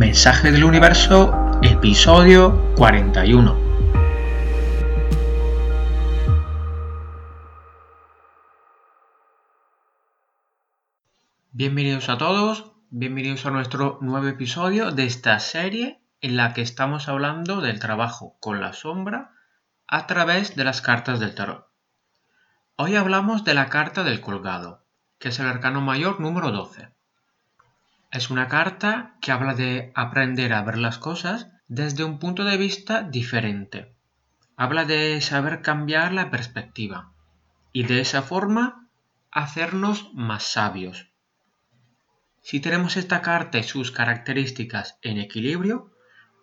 Mensaje del Universo, episodio 41. Bienvenidos a todos, bienvenidos a nuestro nuevo episodio de esta serie en la que estamos hablando del trabajo con la sombra a través de las cartas del tarot. Hoy hablamos de la carta del colgado, que es el arcano mayor número 12. Es una carta que habla de aprender a ver las cosas desde un punto de vista diferente. Habla de saber cambiar la perspectiva y de esa forma hacernos más sabios. Si tenemos esta carta y sus características en equilibrio,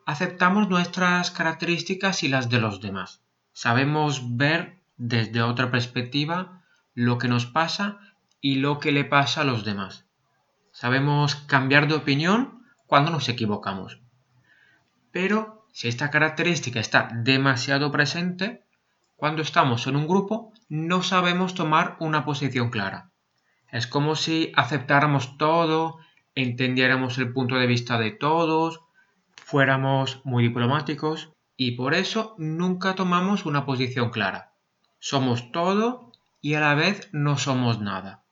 aceptamos nuestras características y las de los demás. Sabemos ver desde otra perspectiva lo que nos pasa y lo que le pasa a los demás. Sabemos cambiar de opinión cuando nos equivocamos. Pero si esta característica está demasiado presente, cuando estamos en un grupo no sabemos tomar una posición clara. Es como si aceptáramos todo, entendiéramos el punto de vista de todos, fuéramos muy diplomáticos y por eso nunca tomamos una posición clara. Somos todo y a la vez no somos nada.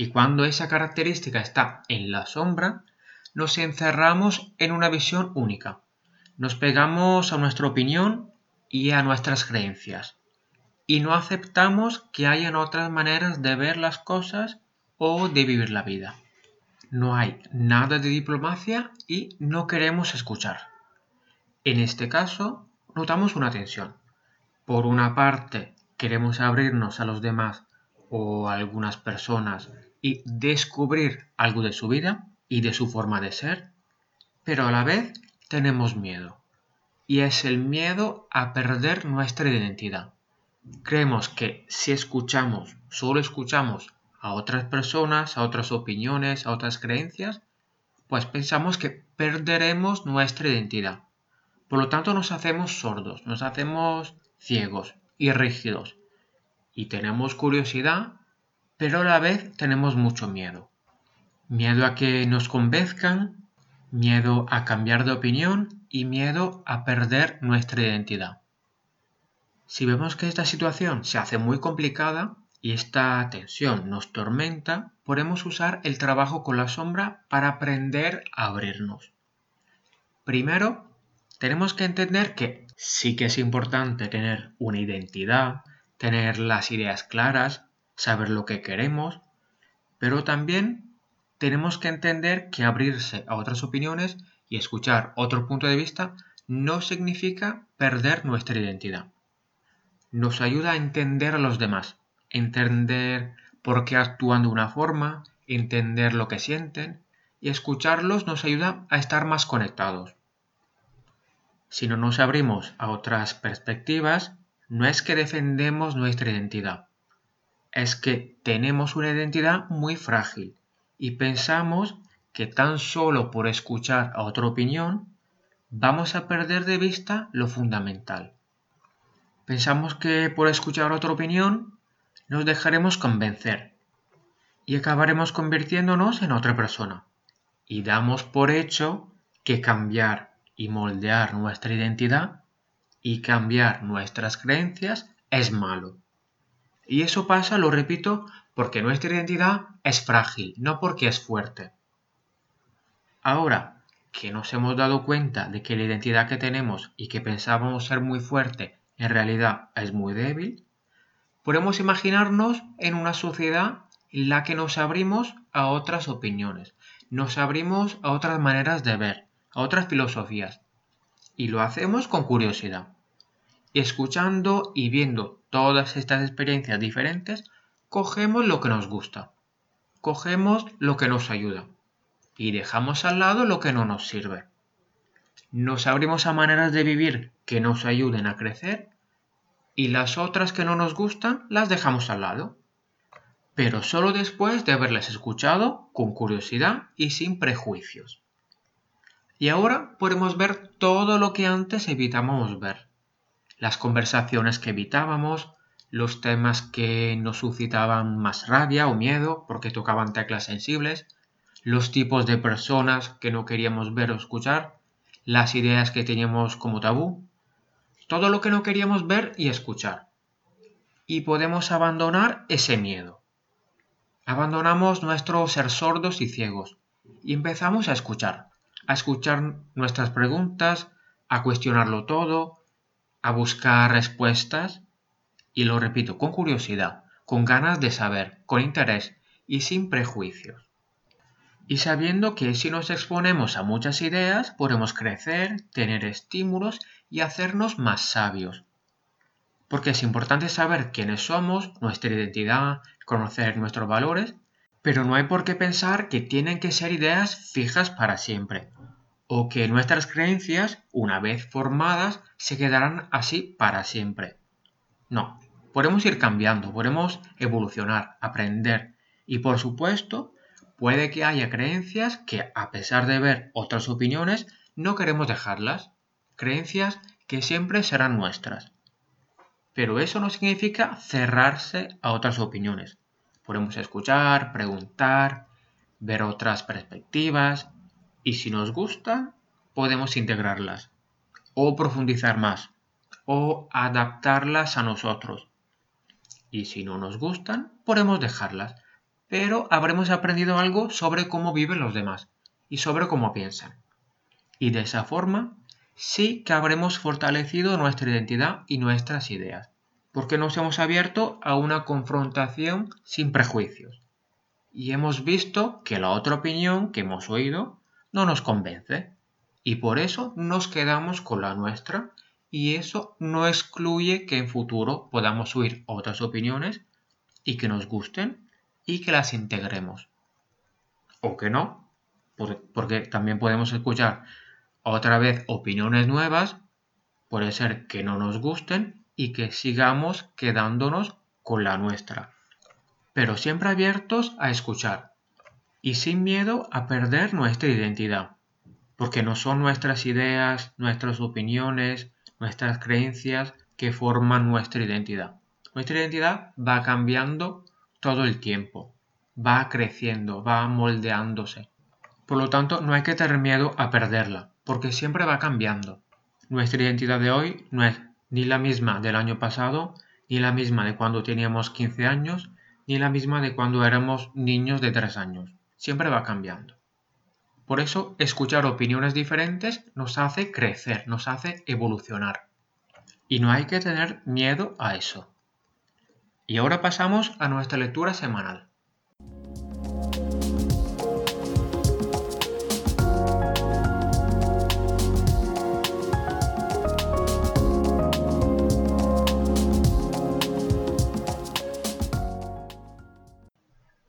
Y cuando esa característica está en la sombra, nos encerramos en una visión única. Nos pegamos a nuestra opinión y a nuestras creencias. Y no aceptamos que hayan otras maneras de ver las cosas o de vivir la vida. No hay nada de diplomacia y no queremos escuchar. En este caso, notamos una tensión. Por una parte, queremos abrirnos a los demás o a algunas personas y descubrir algo de su vida y de su forma de ser, pero a la vez tenemos miedo. Y es el miedo a perder nuestra identidad. Creemos que si escuchamos, solo escuchamos a otras personas, a otras opiniones, a otras creencias, pues pensamos que perderemos nuestra identidad. Por lo tanto nos hacemos sordos, nos hacemos ciegos y rígidos. Y tenemos curiosidad pero a la vez tenemos mucho miedo. Miedo a que nos convenzcan, miedo a cambiar de opinión y miedo a perder nuestra identidad. Si vemos que esta situación se hace muy complicada y esta tensión nos tormenta, podemos usar el trabajo con la sombra para aprender a abrirnos. Primero, tenemos que entender que sí que es importante tener una identidad, tener las ideas claras, saber lo que queremos, pero también tenemos que entender que abrirse a otras opiniones y escuchar otro punto de vista no significa perder nuestra identidad. Nos ayuda a entender a los demás, entender por qué actúan de una forma, entender lo que sienten y escucharlos nos ayuda a estar más conectados. Si no nos abrimos a otras perspectivas, no es que defendemos nuestra identidad, es que tenemos una identidad muy frágil y pensamos que tan solo por escuchar a otra opinión vamos a perder de vista lo fundamental. Pensamos que por escuchar otra opinión nos dejaremos convencer y acabaremos convirtiéndonos en otra persona. Y damos por hecho que cambiar y moldear nuestra identidad y cambiar nuestras creencias es malo. Y eso pasa, lo repito, porque nuestra identidad es frágil, no porque es fuerte. Ahora que nos hemos dado cuenta de que la identidad que tenemos y que pensábamos ser muy fuerte en realidad es muy débil, podemos imaginarnos en una sociedad en la que nos abrimos a otras opiniones, nos abrimos a otras maneras de ver, a otras filosofías. Y lo hacemos con curiosidad escuchando y viendo todas estas experiencias diferentes, cogemos lo que nos gusta, cogemos lo que nos ayuda y dejamos al lado lo que no nos sirve. Nos abrimos a maneras de vivir que nos ayuden a crecer y las otras que no nos gustan las dejamos al lado. Pero solo después de haberlas escuchado con curiosidad y sin prejuicios. Y ahora podemos ver todo lo que antes evitábamos ver las conversaciones que evitábamos, los temas que nos suscitaban más rabia o miedo porque tocaban teclas sensibles, los tipos de personas que no queríamos ver o escuchar, las ideas que teníamos como tabú, todo lo que no queríamos ver y escuchar. Y podemos abandonar ese miedo. Abandonamos nuestro ser sordos y ciegos y empezamos a escuchar, a escuchar nuestras preguntas, a cuestionarlo todo, a buscar respuestas y lo repito, con curiosidad, con ganas de saber, con interés y sin prejuicios. Y sabiendo que si nos exponemos a muchas ideas podemos crecer, tener estímulos y hacernos más sabios. Porque es importante saber quiénes somos, nuestra identidad, conocer nuestros valores, pero no hay por qué pensar que tienen que ser ideas fijas para siempre, o que nuestras creencias, una vez formadas, se quedarán así para siempre. No, podemos ir cambiando, podemos evolucionar, aprender, y por supuesto, puede que haya creencias que, a pesar de ver otras opiniones, no queremos dejarlas, creencias que siempre serán nuestras. Pero eso no significa cerrarse a otras opiniones. Podemos escuchar, preguntar, ver otras perspectivas y si nos gustan, podemos integrarlas o profundizar más o adaptarlas a nosotros. Y si no nos gustan, podemos dejarlas, pero habremos aprendido algo sobre cómo viven los demás y sobre cómo piensan. Y de esa forma sí que habremos fortalecido nuestra identidad y nuestras ideas, porque nos hemos abierto a una confrontación sin prejuicios. Y hemos visto que la otra opinión que hemos oído no nos convence, y por eso nos quedamos con la nuestra, y eso no excluye que en futuro podamos oír otras opiniones y que nos gusten y que las integremos. O que no, porque también podemos escuchar otra vez opiniones nuevas, puede ser que no nos gusten y que sigamos quedándonos con la nuestra. Pero siempre abiertos a escuchar y sin miedo a perder nuestra identidad, porque no son nuestras ideas, nuestras opiniones, nuestras creencias que forman nuestra identidad. Nuestra identidad va cambiando todo el tiempo, va creciendo, va moldeándose. Por lo tanto, no hay que tener miedo a perderla porque siempre va cambiando. Nuestra identidad de hoy no es ni la misma del año pasado, ni la misma de cuando teníamos 15 años, ni la misma de cuando éramos niños de 3 años. Siempre va cambiando. Por eso, escuchar opiniones diferentes nos hace crecer, nos hace evolucionar. Y no hay que tener miedo a eso. Y ahora pasamos a nuestra lectura semanal.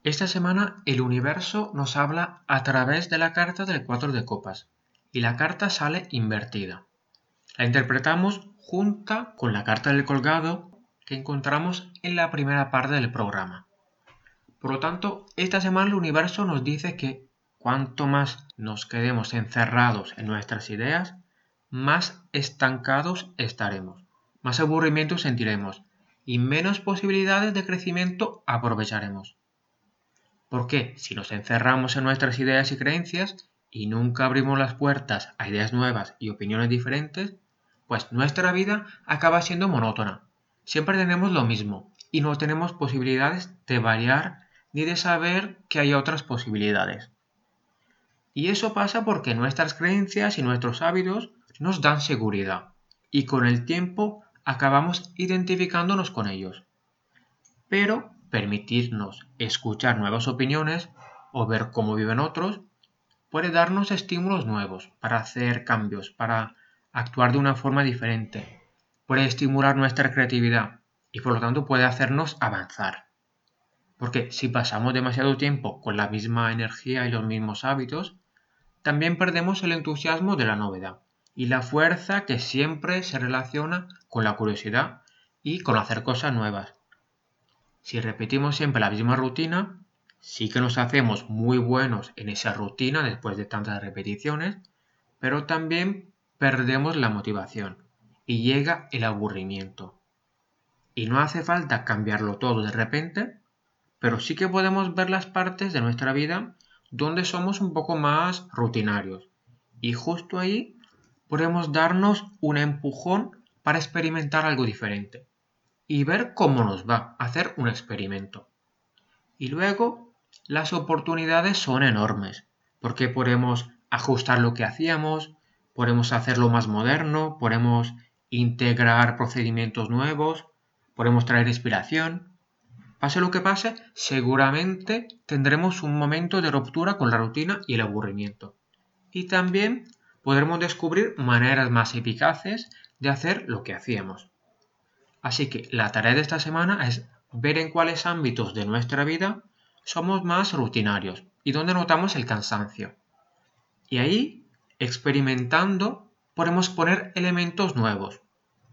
Esta semana el universo nos habla a través de la carta del 4 de copas y la carta sale invertida. La interpretamos junta con la carta del colgado que encontramos en la primera parte del programa. Por lo tanto, esta semana el universo nos dice que cuanto más nos quedemos encerrados en nuestras ideas, más estancados estaremos, más aburrimiento sentiremos y menos posibilidades de crecimiento aprovecharemos. Porque si nos encerramos en nuestras ideas y creencias y nunca abrimos las puertas a ideas nuevas y opiniones diferentes, pues nuestra vida acaba siendo monótona. Siempre tenemos lo mismo y no tenemos posibilidades de variar ni de saber que hay otras posibilidades. Y eso pasa porque nuestras creencias y nuestros hábitos nos dan seguridad y con el tiempo acabamos identificándonos con ellos. Pero permitirnos escuchar nuevas opiniones o ver cómo viven otros, puede darnos estímulos nuevos para hacer cambios, para actuar de una forma diferente, puede estimular nuestra creatividad y por lo tanto puede hacernos avanzar. Porque si pasamos demasiado tiempo con la misma energía y los mismos hábitos, también perdemos el entusiasmo de la novedad y la fuerza que siempre se relaciona con la curiosidad y con hacer cosas nuevas. Si repetimos siempre la misma rutina, sí que nos hacemos muy buenos en esa rutina después de tantas repeticiones, pero también perdemos la motivación y llega el aburrimiento. Y no hace falta cambiarlo todo de repente, pero sí que podemos ver las partes de nuestra vida donde somos un poco más rutinarios. Y justo ahí podemos darnos un empujón para experimentar algo diferente y ver cómo nos va hacer un experimento. Y luego las oportunidades son enormes, porque podemos ajustar lo que hacíamos, podemos hacerlo más moderno, podemos integrar procedimientos nuevos, podemos traer inspiración. Pase lo que pase, seguramente tendremos un momento de ruptura con la rutina y el aburrimiento. Y también podremos descubrir maneras más eficaces de hacer lo que hacíamos. Así que la tarea de esta semana es ver en cuáles ámbitos de nuestra vida somos más rutinarios y dónde notamos el cansancio. Y ahí, experimentando, podemos poner elementos nuevos.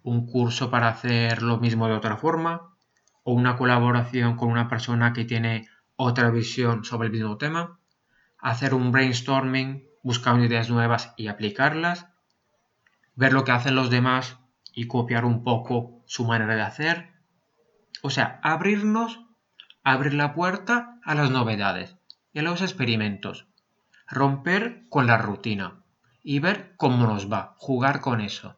Un curso para hacer lo mismo de otra forma, o una colaboración con una persona que tiene otra visión sobre el mismo tema, hacer un brainstorming buscar ideas nuevas y aplicarlas, ver lo que hacen los demás y copiar un poco su manera de hacer. O sea, abrirnos, abrir la puerta a las novedades y a los experimentos. Romper con la rutina y ver cómo nos va, jugar con eso.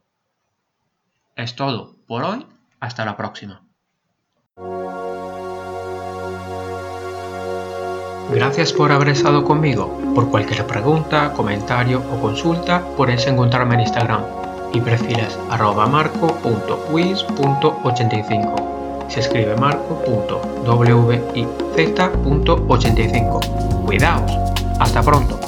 Es todo por hoy, hasta la próxima. Gracias por haber estado conmigo. Por cualquier pregunta, comentario o consulta, podéis encontrarme en Instagram y perfiles arroba marco.wiz.85. Se escribe marco.wiz.85. Cuidaos. Hasta pronto.